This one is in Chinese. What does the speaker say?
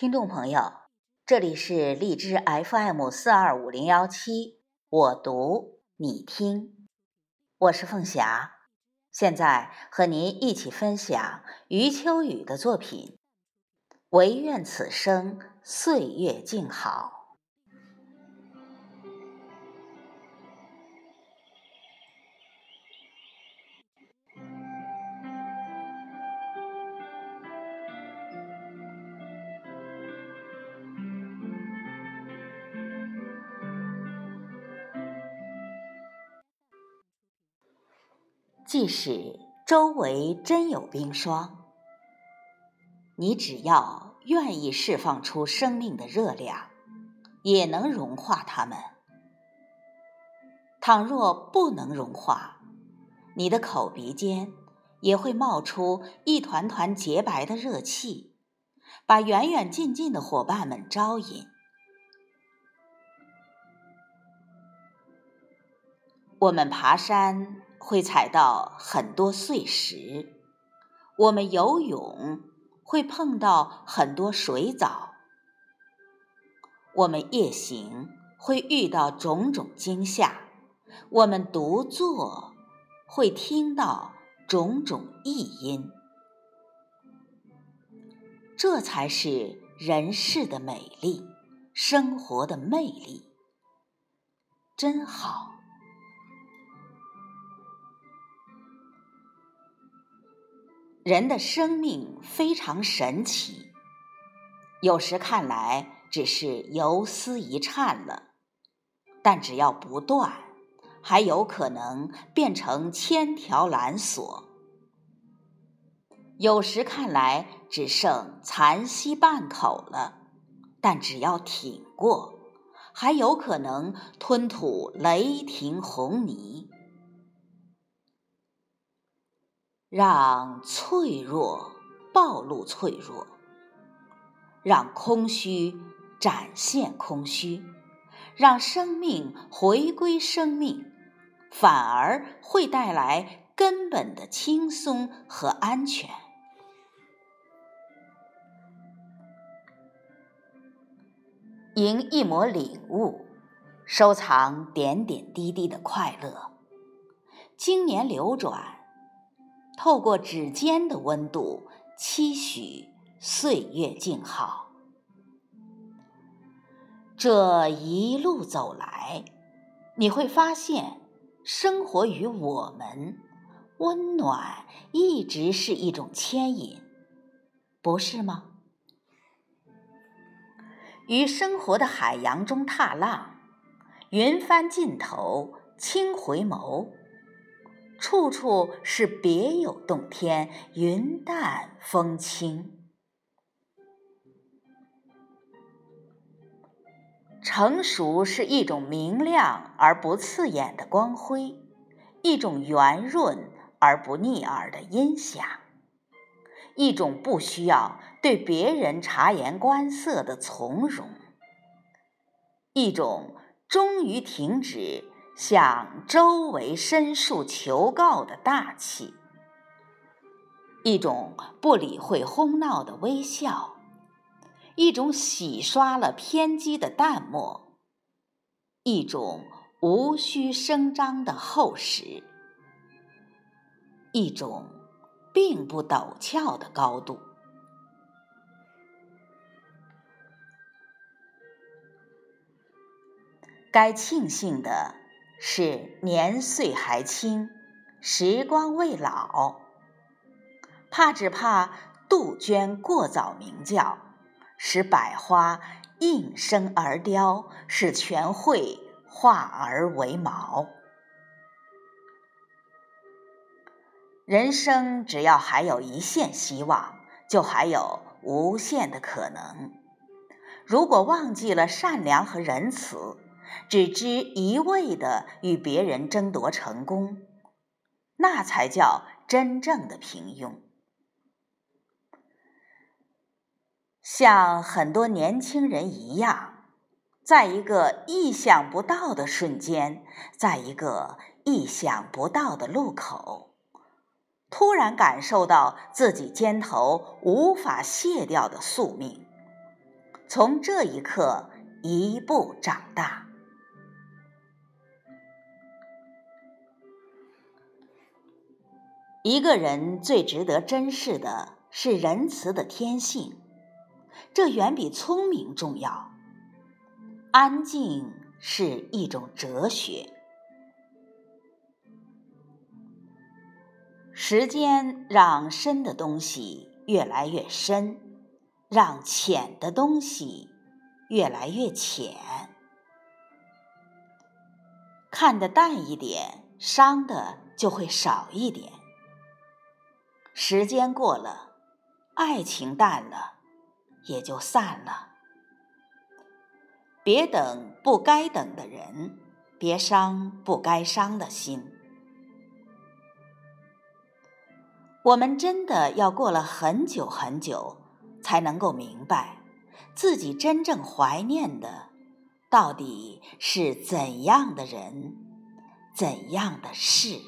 听众朋友，这里是荔枝 FM 四二五零幺七，我读你听，我是凤霞，现在和您一起分享余秋雨的作品《唯愿此生岁月静好》。即使周围真有冰霜，你只要愿意释放出生命的热量，也能融化它们。倘若不能融化，你的口鼻间也会冒出一团团洁白的热气，把远远近近的伙伴们招引。我们爬山。会踩到很多碎石，我们游泳会碰到很多水藻，我们夜行会遇到种种惊吓，我们独坐会听到种种异音，这才是人世的美丽，生活的魅力，真好。人的生命非常神奇，有时看来只是游丝一颤了，但只要不断，还有可能变成千条缆索；有时看来只剩残息半口了，但只要挺过，还有可能吞吐雷霆红泥。让脆弱暴露脆弱，让空虚展现空虚，让生命回归生命，反而会带来根本的轻松和安全。赢一抹领悟，收藏点点滴滴的快乐，经年流转。透过指尖的温度，期许岁月静好。这一路走来，你会发现，生活与我们，温暖一直是一种牵引，不是吗？于生活的海洋中踏浪，云帆尽头，轻回眸。处处是别有洞天，云淡风轻。成熟是一种明亮而不刺眼的光辉，一种圆润而不腻耳的音响，一种不需要对别人察言观色的从容，一种终于停止。向周围申诉求告的大气，一种不理会哄闹的微笑，一种洗刷了偏激的淡漠，一种无需声张的厚实，一种并不陡峭的高度。该庆幸的。是年岁还轻，时光未老。怕只怕杜鹃过早鸣叫，使百花应声而凋，使全会化而为毛。人生只要还有一线希望，就还有无限的可能。如果忘记了善良和仁慈，只知一味的与别人争夺成功，那才叫真正的平庸。像很多年轻人一样，在一个意想不到的瞬间，在一个意想不到的路口，突然感受到自己肩头无法卸掉的宿命，从这一刻一步长大。一个人最值得珍视的是仁慈的天性，这远比聪明重要。安静是一种哲学。时间让深的东西越来越深，让浅的东西越来越浅。看得淡一点，伤的就会少一点。时间过了，爱情淡了，也就散了。别等不该等的人，别伤不该伤的心。我们真的要过了很久很久，才能够明白，自己真正怀念的，到底是怎样的人，怎样的事。